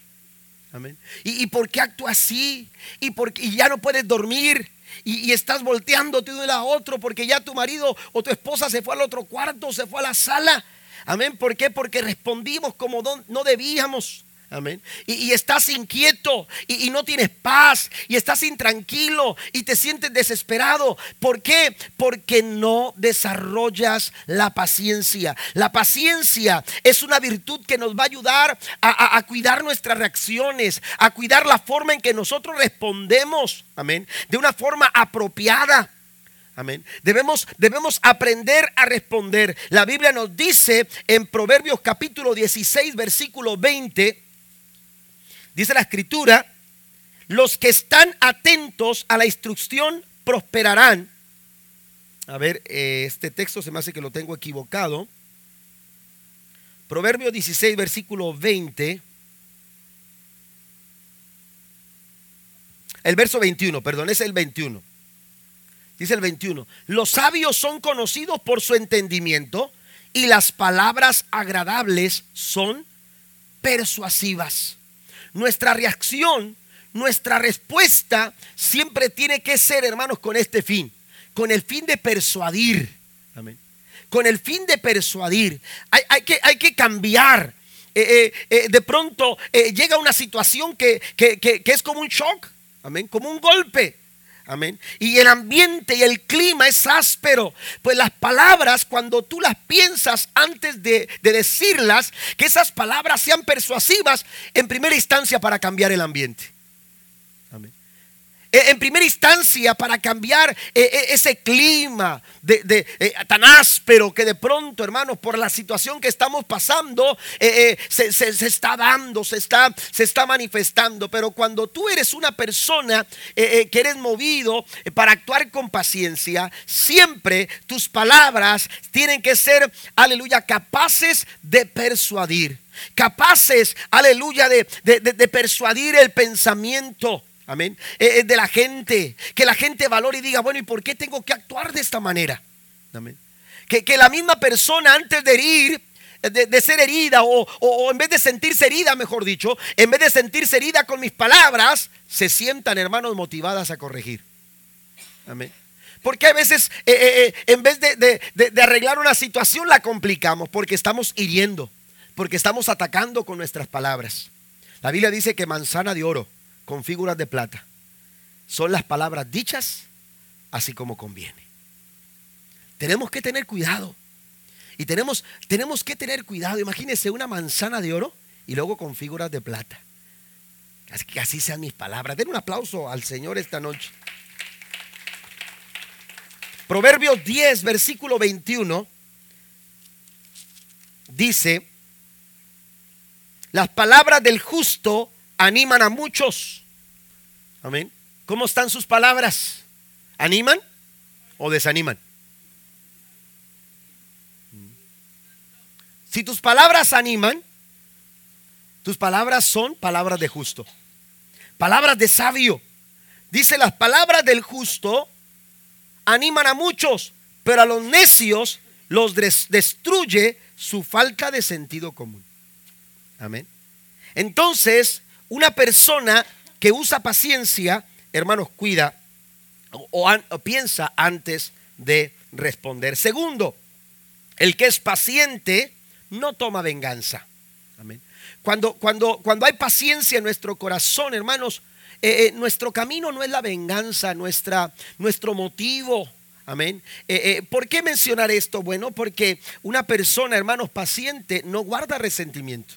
Amén. ¿Y, por qué actúa así? ¿Y, por, y ya no puedes dormir? Y, estás volteándote de uno a otro porque ya tu marido o tu esposa se fue al otro cuarto, se fue a la sala. Amén. ¿Por qué? Porque respondimos como no debíamos. Amén. Y, estás inquieto y, no tienes paz y estás intranquilo y te sientes desesperado. ¿Por qué? Porque no desarrollas la paciencia. La paciencia es una virtud que nos va a ayudar a, cuidar nuestras reacciones, a cuidar la forma en que nosotros respondemos. Amén. De una forma apropiada. Amén. Debemos, debemos aprender a responder. La Biblia nos dice en Proverbios capítulo 16, versículo 20 Dice la escritura, los que están atentos a la instrucción prosperarán. A ver, eh, este texto se me hace que lo tengo equivocado. Proverbio 16, versículo 20. El verso 21, perdón, es el 21. Dice el 21. Los sabios son conocidos por su entendimiento y las palabras agradables son persuasivas. Nuestra reacción, nuestra respuesta siempre tiene que ser, hermanos, con este fin, con el fin de persuadir. Amén. Con el fin de persuadir. Hay, que, hay que, cambiar. Eh, eh, eh, de pronto llega una situación que, que es como un shock. Amén. Como un golpe. Amén. Y el ambiente y el clima es áspero. Pues las palabras, cuando tú las piensas antes de, decirlas, que esas palabras sean persuasivas en primera instancia para cambiar el ambiente. Eh, en primera instancia para cambiar eh, eh, ese clima de, tan áspero que de pronto, hermanos, por la situación que estamos pasando, se, está dando, se está, se está manifestando. Pero cuando tú eres una persona que eres movido para actuar con paciencia, siempre tus palabras tienen que ser, aleluya, capaces de persuadir capaces, aleluya, de, de, persuadir el pensamiento. Amén. Eh, eh, de la gente. Que la gente valore y diga, bueno, ¿y por qué tengo que actuar de esta manera? Amén. Que, la misma persona antes de herir, eh, de, ser herida, o, en vez de sentirse herida, mejor dicho, en vez de sentirse herida con mis palabras, se sientan, hermanos, motivadas a corregir. Amén. Porque a veces, en vez de, de arreglar una situación, la complicamos porque estamos hiriendo, porque estamos atacando con nuestras palabras. La Biblia dice que manzana de oro con figuras de plata. Son las palabras dichas así como conviene. Tenemos que tener cuidado. Y tenemos, tenemos que tener cuidado. Imagínense una manzana de oro y luego con figuras de plata. Así que así sean mis palabras. Den un aplauso al Señor esta noche. Proverbios 10, versículo 21, dice, las palabras del justo animan a muchos. Amén. ¿Cómo están sus palabras? ¿Animan o desaniman? Si tus palabras animan, tus palabras son palabras de justo, palabras de sabio. Dice las palabras del justo animan a muchos, pero a los necios los destruye su falta de sentido común. Amén. Entonces, una persona que usa paciencia, hermanos, cuida o, piensa antes de responder. Segundo, el que es paciente no toma venganza. Amén. Cuando, cuando, cuando hay paciencia en nuestro corazón, hermanos, eh, eh, nuestro camino no es la venganza, nuestra, nuestro motivo. Amén. Eh, ¿Por qué mencionar esto? Bueno, porque una persona, hermanos, paciente no guarda resentimiento.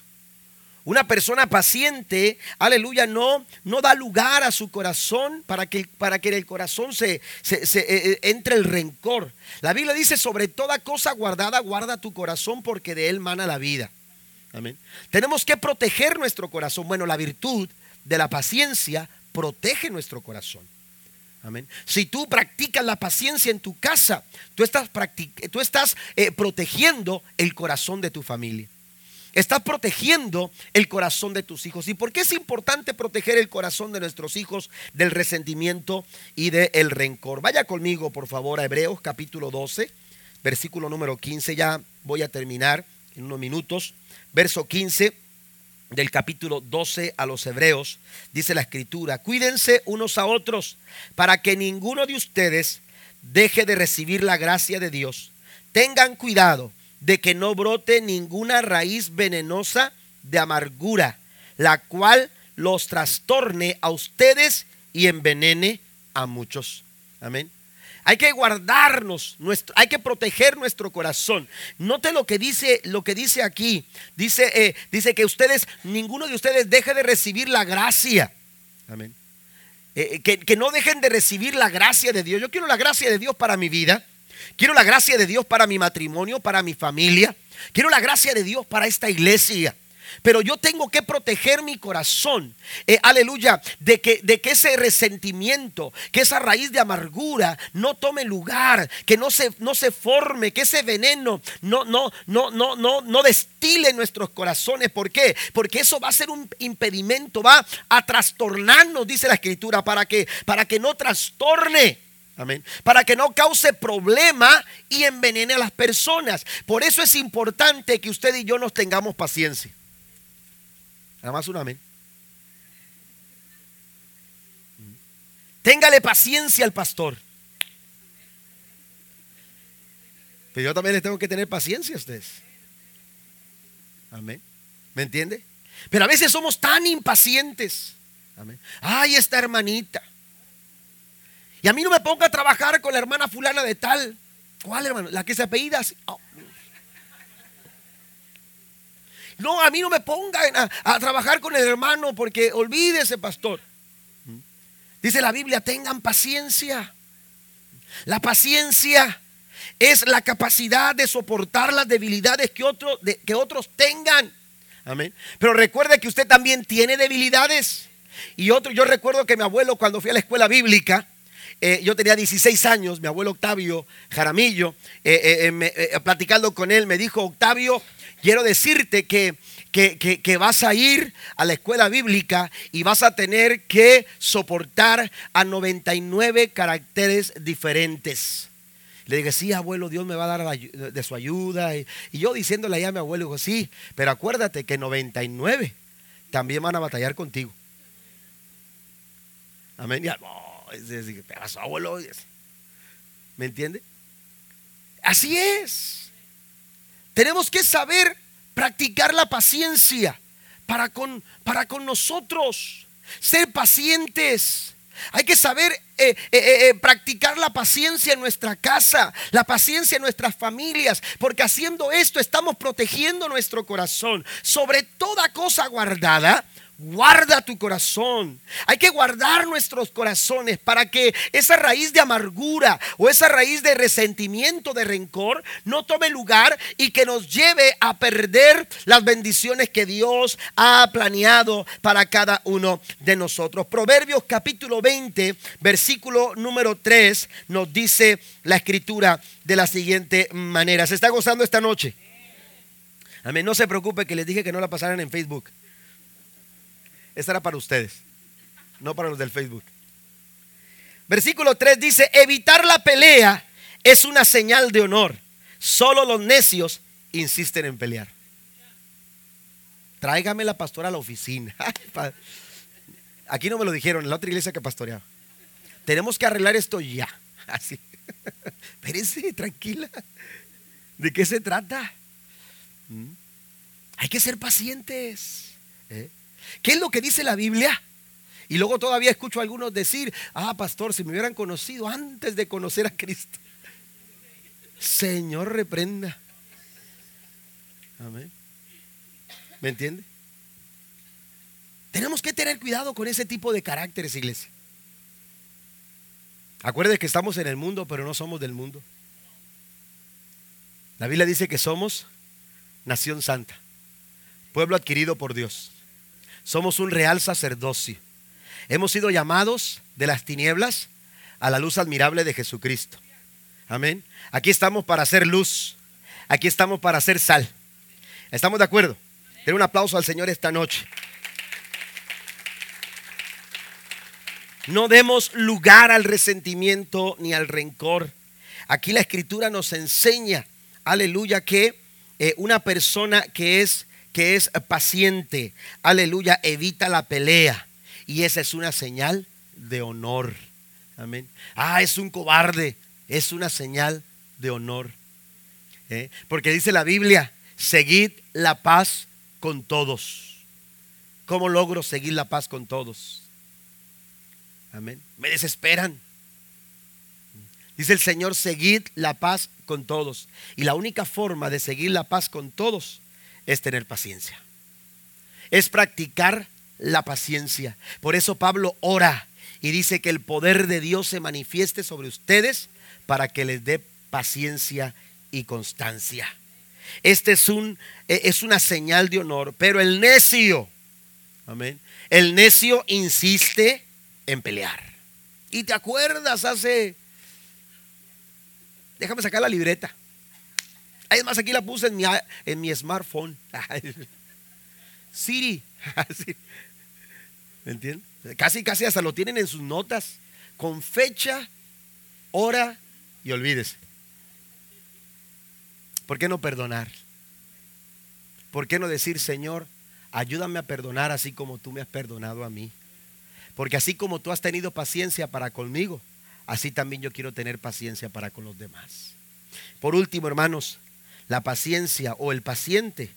Una persona paciente, aleluya, no, no da lugar a su corazón para que, para que en el corazón se, eh, eh, entre el rencor. La Biblia dice, sobre toda cosa guardada, guarda tu corazón porque de él mana la vida. Amén. Tenemos que proteger nuestro corazón. Bueno, la virtud de la paciencia protege nuestro corazón. Amén. Si tú practicas la paciencia en tu casa, tú estás, tú estás eh, protegiendo el corazón de tu familia. Estás protegiendo el corazón de tus hijos. ¿Y por qué es importante proteger el corazón de nuestros hijos del resentimiento y del rencor? Vaya conmigo, por favor, a Hebreos capítulo 12, versículo número 15. Ya voy a terminar en unos minutos. Verso 15 del capítulo 12 a los Hebreos, dice la escritura, cuídense unos a otros para que ninguno de ustedes deje de recibir la gracia de Dios. Tengan cuidado de que no brote ninguna raíz venenosa de amargura, la cual los trastorne a ustedes y envenene a muchos. Amén. Hay que guardarnos, nuestro, hay que proteger nuestro corazón. Note lo que dice, lo que dice aquí. Dice, eh, dice que ustedes, ninguno de ustedes deje de recibir la gracia. Amén. Eh, que, que no dejen de recibir la gracia de Dios. Yo quiero la gracia de Dios para mi vida. Quiero la gracia de Dios para mi matrimonio, para mi familia. Quiero la gracia de Dios para esta iglesia. Pero yo tengo que proteger mi corazón, eh, aleluya, de que, de que ese resentimiento, que esa raíz de amargura no tome lugar, que no se, no se forme, que ese veneno no, no, no, no, no, no destile en nuestros corazones. ¿Por qué? Porque eso va a ser un impedimento, va a trastornarnos, dice la escritura, para que, para que no trastorne Amén. Para que no cause problema y envenene a las personas. Por eso es importante que usted y yo nos tengamos paciencia. Nada más un amén. Téngale paciencia al pastor. Pero yo también les tengo que tener paciencia a ustedes. Amén. ¿Me entiende? Pero a veces somos tan impacientes. Amén. Ay, esta hermanita. Y a mí no me ponga a trabajar con la hermana fulana de tal. ¿Cuál hermano? La que se apellida oh. No, a mí no me pongan a, a, trabajar con el hermano porque olvídese, pastor. Dice la Biblia, tengan paciencia. La paciencia es la capacidad de soportar las debilidades que, que otros tengan. Amén. Pero recuerde que usted también tiene debilidades. Y otro, yo recuerdo que mi abuelo cuando fui a la escuela bíblica, eh, yo tenía 16 años, mi abuelo Octavio Jaramillo, eh, eh, platicando con él, me dijo, Octavio, quiero decirte que, que, que, vas a ir a la escuela bíblica y vas a tener que soportar a 99 caracteres diferentes. Le dije, sí, abuelo, Dios me va a dar de su ayuda. Y, yo diciéndole allá a mi abuelo, dijo, sí, pero acuérdate que 99 también van a batallar contigo. Amén. ¿Qué pasó, abuelo? ¿Me entiende? Así es. Tenemos que saber practicar la paciencia para con, para con nosotros. Ser pacientes. Hay que saber eh, eh, eh, practicar la paciencia en nuestra casa, la paciencia en nuestras familias, porque haciendo esto estamos protegiendo nuestro corazón. Sobre toda cosa guardada, Guarda tu corazón. Hay que guardar nuestros corazones para que esa raíz de amargura o esa raíz de resentimiento, de rencor, no tome lugar y que nos lleve a perder las bendiciones que Dios ha planeado para cada uno de nosotros. Proverbios capítulo 20, versículo número 3 nos dice la escritura de la siguiente manera. ¿Se está gozando esta noche? Amén. No se preocupe que les dije que no la pasaran en Facebook. Esta era para ustedes, no para los del Facebook. Versículo 3 dice, evitar la pelea es una señal de honor. Solo los necios insisten en pelear. Tráigame la pastora a la oficina. Aquí no me lo dijeron, en la otra iglesia que pastoreaba. Tenemos que arreglar esto ya. Así. Espérense, tranquila. ¿De qué se trata? ¿Mm? Hay que ser pacientes. ¿eh? ¿Qué es lo que dice la Biblia? Y luego todavía escucho a algunos decir, ah, pastor, si me hubieran conocido antes de conocer a Cristo. Señor, reprenda. Amén. ¿Me entiende? Tenemos que tener cuidado con ese tipo de caracteres, iglesia. Acuerde que estamos en el mundo, pero no somos del mundo. La Biblia dice que somos nación santa, pueblo adquirido por Dios. Somos un real sacerdocio. Hemos sido llamados de las tinieblas a la luz admirable de Jesucristo. Amén. Aquí estamos para hacer luz. Aquí estamos para hacer sal. ¿Estamos de acuerdo? Den un aplauso al Señor esta noche. No demos lugar al resentimiento ni al rencor. Aquí la escritura nos enseña, aleluya, que eh, una persona que es que es paciente, aleluya, evita la pelea. Y esa es una señal de honor. Amén. Ah, es un cobarde. Es una señal de honor. ¿Eh? Porque dice la Biblia, seguid la paz con todos. ¿Cómo logro seguir la paz con todos? Amén. Me desesperan. Dice el Señor, seguid la paz con todos. Y la única forma de seguir la paz con todos es tener paciencia. Es practicar la paciencia. Por eso Pablo ora y dice que el poder de Dios se manifieste sobre ustedes para que les dé paciencia y constancia. Este es, un, e, es una señal de honor, pero el necio, amén, el necio insiste en pelear. Y te acuerdas hace, déjame sacar la libreta. Además, aquí la puse en mi, en mi smartphone. Siri. ¿Me entiendes? Casi, casi hasta lo tienen en sus notas. Con fecha ora y olvídese. ¿Por qué no perdonar? ¿Por qué no decir, Señor, ayúdame a perdonar así como tú me has perdonado a mí? Porque así como tú has tenido paciencia para conmigo, así también yo quiero tener paciencia para con los demás. Por último, hermanos, la paciencia o el paciente,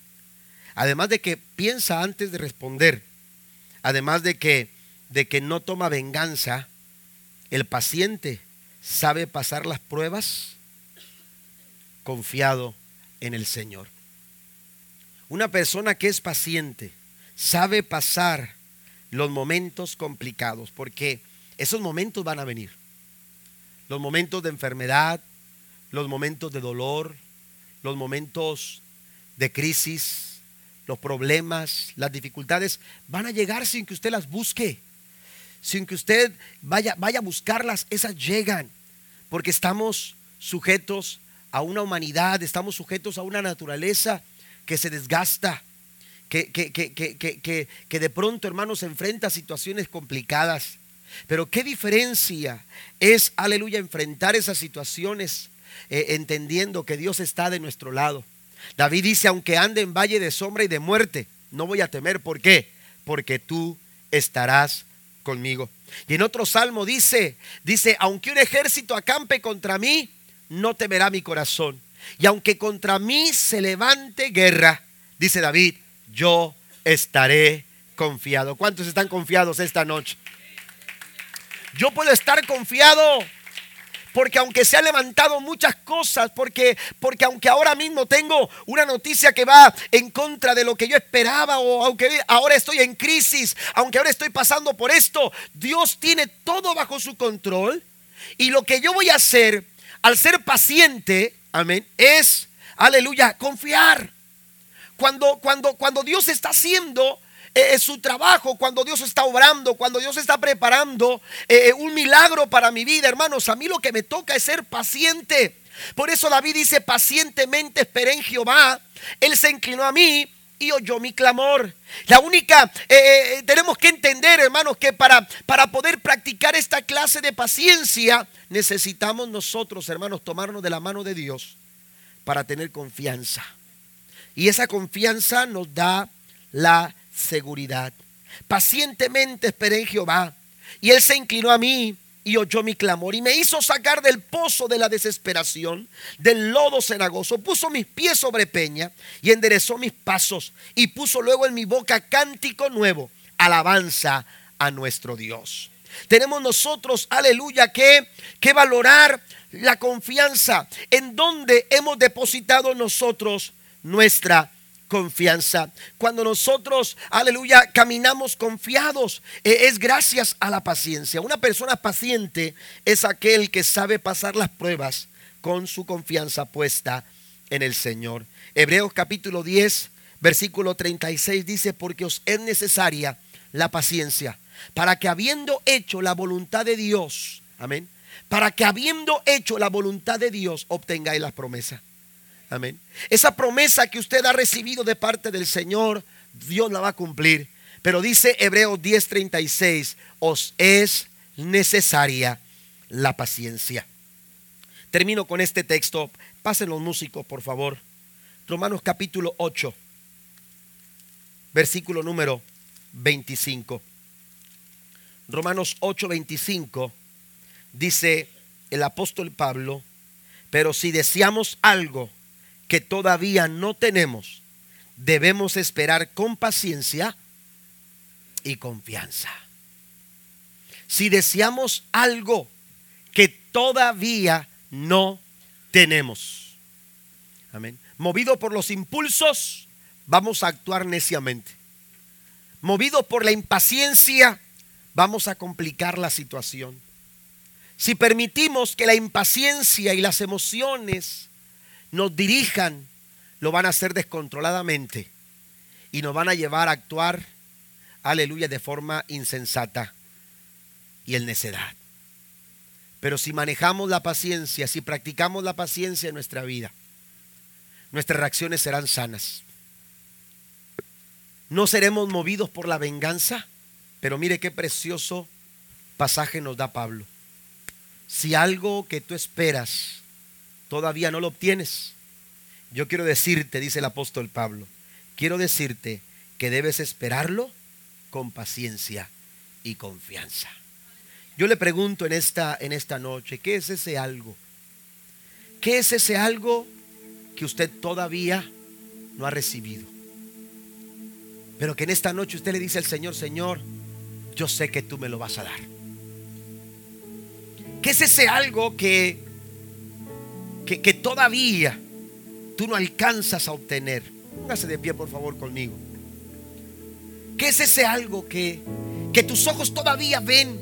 además de que piensa antes de responder, además de que, de que no toma venganza, el paciente sabe pasar las pruebas confiado en el Señor. Una persona que es paciente sabe pasar los momentos complicados, porque esos momentos van a venir. Los momentos de enfermedad, los momentos de dolor, los momentos de crisis, los problemas, las dificultades, van a llegar sin que usted las busque, sin que usted vaya, vaya a buscarlas, esas llegan, porque estamos sujetos a una humanidad, estamos sujetos a una naturaleza que se desgasta, que, que, que, que, de pronto, hermanos, se enfrenta a situaciones complicadas. Pero qué diferencia es, aleluya, enfrentar esas situaciones eh, entendiendo que Dios está de nuestro lado. David dice, aunque ande en valle de sombra y de muerte, no voy a temer. ¿Por qué? Porque tú estarás conmigo. Y en otro salmo dice, dice, aunque un ejército acampe contra mí, no temerá mi corazón. Y aunque contra mí se levante guerra, dice David, yo estaré confiado. ¿Cuántos están confiados esta noche? Yo puedo estar confiado porque aunque se han levantado muchas cosas, porque, porque aunque ahora mismo tengo una noticia que va en contra de lo que yo esperaba, o aunque ahora estoy en crisis, aunque ahora estoy pasando por esto, Dios tiene todo bajo su control. Y lo que yo voy a hacer al ser paciente, amén, es, aleluya, confiar. Cuando, cuando, cuando Dios está haciendo eh, su trabajo, cuando Dios está obrando, cuando Dios está preparando eh, un milagro para mi vida, hermanos, a mí lo que me toca es ser paciente. Por eso David dice, pacientemente esperé en Jehová, Él se inclinó a mí y oyó mi clamor. La única, eh, tenemos que entender, hermanos, que para, para poder practicar esta clase de paciencia, necesitamos nosotros, hermanos, tomarnos de la mano de Dios para tener confianza. Y esa confianza nos da la seguridad. Pacientemente esperé en Jehová y él se inclinó a mí y oyó mi clamor y me hizo sacar del pozo de la desesperación, del lodo cenagoso, puso mis pies sobre peña y enderezó mis pasos y puso luego en mi boca cántico nuevo, alabanza a nuestro Dios. Tenemos nosotros, aleluya, que, que valorar la confianza en donde hemos depositado nosotros nuestra confianza. Cuando nosotros, aleluya, caminamos confiados, eh, es gracias a la paciencia. Una persona paciente es aquel que sabe pasar las pruebas con su confianza puesta en el Señor. Hebreos capítulo 10, versículo 36 dice, porque os es necesaria la paciencia, para que habiendo hecho la voluntad de Dios, amén, para que habiendo hecho la voluntad de Dios obtengáis las promesas. Amén. Esa promesa que usted ha recibido de parte del Señor, Dios la va a cumplir. Pero dice Hebreos 10:36, os es necesaria la paciencia. Termino con este texto. Pasen los músicos, por favor. Romanos capítulo 8, versículo número 25. Romanos 8, 25 dice el apóstol Pablo, pero si deseamos algo que todavía no tenemos, debemos esperar con paciencia y confianza. Si deseamos algo que todavía no tenemos, amén. Movido por los impulsos, vamos a actuar neciamente. Movido por la impaciencia, vamos a complicar la situación. Si permitimos que la impaciencia y las emociones nos dirijan, lo van a hacer descontroladamente y nos van a llevar a actuar, aleluya, de forma insensata y en necedad. Pero si manejamos la paciencia, si practicamos la paciencia en nuestra vida, nuestras reacciones serán sanas. No seremos movidos por la venganza, pero mire qué precioso pasaje nos da Pablo. Si algo que tú esperas todavía no lo obtienes, yo quiero decirte, dice el apóstol Pablo, quiero decirte que debes esperarlo con paciencia y confianza. Yo le pregunto en esta, en esta noche, ¿qué es ese algo? ¿Qué es ese algo que usted todavía no ha recibido? Pero que en esta noche usted le dice al Señor, Señor, yo sé que tú me lo vas a dar. ¿Qué es ese algo que, que, que todavía tú no alcanzas a obtener? Póngase de pie, por favor, conmigo. ¿Qué es ese algo que, que tus ojos todavía ven?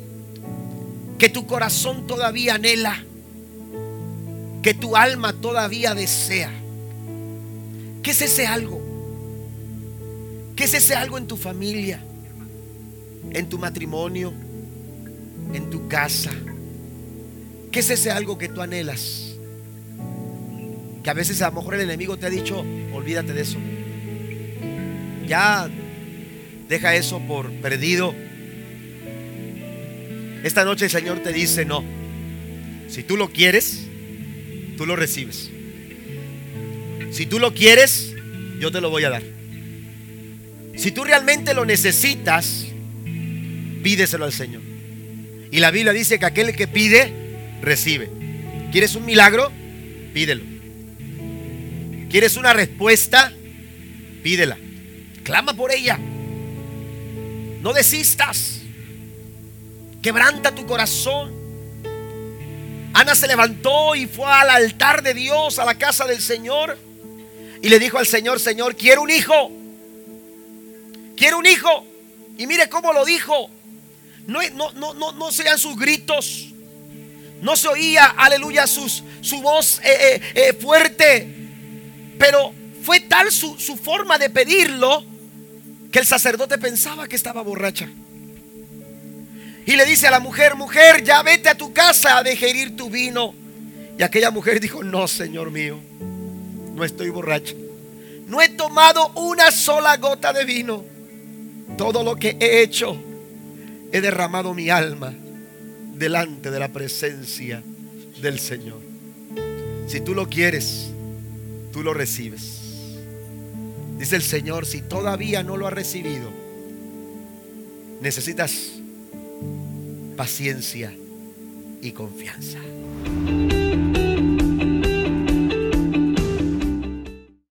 Que tu corazón todavía anhela? Que tu alma todavía desea? ¿Qué es ese algo? ¿Qué es ese algo en tu familia? ¿En tu matrimonio? ¿En tu casa? ¿Qué es ese algo que tú anhelas? Que a veces a lo mejor el enemigo te ha dicho, olvídate de eso. Ya deja eso por perdido. Esta noche el Señor te dice, no. Si tú lo quieres, tú lo recibes. Si tú lo quieres, yo te lo voy a dar. Si tú realmente lo necesitas, pídeselo al Señor. Y la Biblia dice que aquel que pide, recibe. ¿Quieres un milagro? Pídelo. ¿Quieres una respuesta? Pídela. Clama por ella. No desistas. Quebranta tu corazón. Ana se levantó y fue al altar de Dios, a la casa del Señor. Y le dijo al Señor, Señor, quiero un hijo. Quiero un hijo. Y mire cómo lo dijo. No, no, no, no, no sean sus gritos. No se oía, aleluya, sus, su voz eh, eh, eh, fuerte. Pero fue tal su, su forma de pedirlo que el sacerdote pensaba que estaba borracha. Y le dice a la mujer, mujer, ya vete a tu casa a dejerir tu vino. Y aquella mujer dijo, no, Señor mío, no estoy borracha. No he tomado una sola gota de vino. Todo lo que he hecho, he derramado mi alma delante de la presencia del Señor. Si tú lo quieres, tú lo recibes. Dice el Señor, si todavía no lo has recibido, necesitas paciencia y confianza.